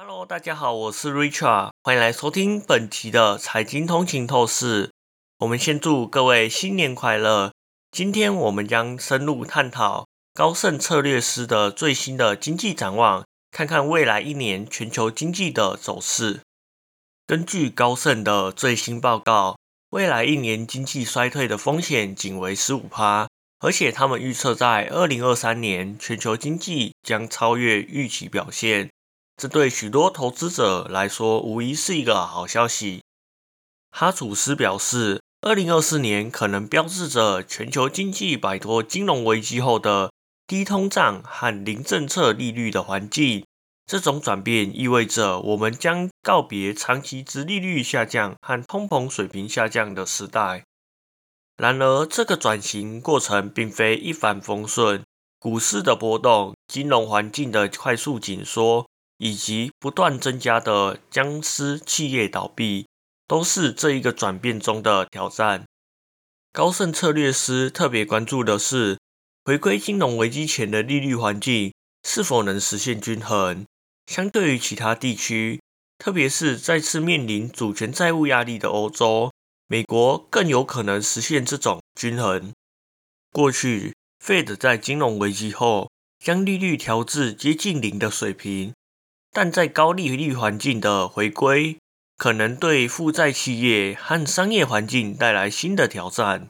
Hello，大家好，我是 Richard，欢迎来收听本期的财经通勤透视。我们先祝各位新年快乐。今天我们将深入探讨高盛策略师的最新的经济展望，看看未来一年全球经济的走势。根据高盛的最新报告，未来一年经济衰退的风险仅为十五趴。而且他们预测，在二零二三年，全球经济将超越预期表现。这对许多投资者来说，无疑是一个好消息。哈楚斯表示，二零二四年可能标志着全球经济摆脱金融危机后的低通胀和零政策利率的环境。这种转变意味着，我们将告别长期值利率下降和通膨水平下降的时代。然而，这个转型过程并非一帆风顺。股市的波动、金融环境的快速紧缩，以及不断增加的僵尸企业倒闭，都是这一个转变中的挑战。高盛策略师特别关注的是，回归金融危机前的利率环境是否能实现均衡。相对于其他地区，特别是再次面临主权债务压力的欧洲。美国更有可能实现这种均衡。过去，Fed 在金融危机后将利率调至接近零的水平，但在高利率环境的回归，可能对负债企业和商业环境带来新的挑战。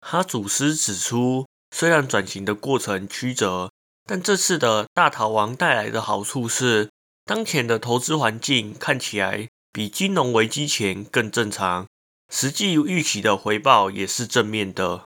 哈祖斯指出，虽然转型的过程曲折，但这次的大逃亡带来的好处是，当前的投资环境看起来比金融危机前更正常。实际预期的回报也是正面的。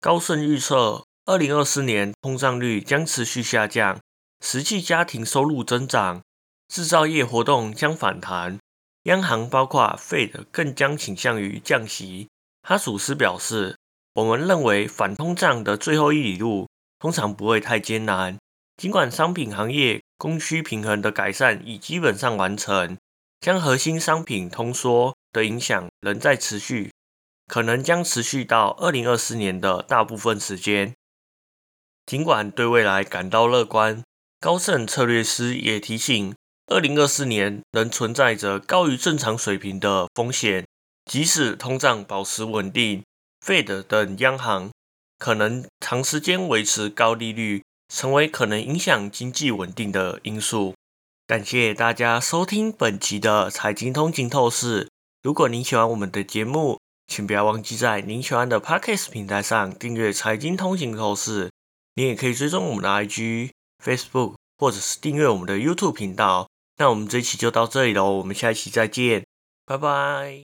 高盛预测，二零二四年通胀率将持续下降，实际家庭收入增长，制造业活动将反弹。央行包括 Fed 更将倾向于降息。哈属斯表示：“我们认为反通胀的最后一里路通常不会太艰难，尽管商品行业供需平衡的改善已基本上完成，将核心商品通缩。”的影响仍在持续，可能将持续到二零二四年的大部分时间。尽管对未来感到乐观，高盛策略师也提醒，二零二四年仍存在着高于正常水平的风险。即使通胀保持稳定，Fed 等央行可能长时间维持高利率，成为可能影响经济稳定的因素。感谢大家收听本期的财经通勤透视。如果您喜欢我们的节目，请不要忘记在您喜欢的 Podcast 平台上订阅《财经通行透视》。您也可以追踪我们的 IG、Facebook，或者是订阅我们的 YouTube 频道。那我们这一期就到这里喽，我们下一期再见，拜拜。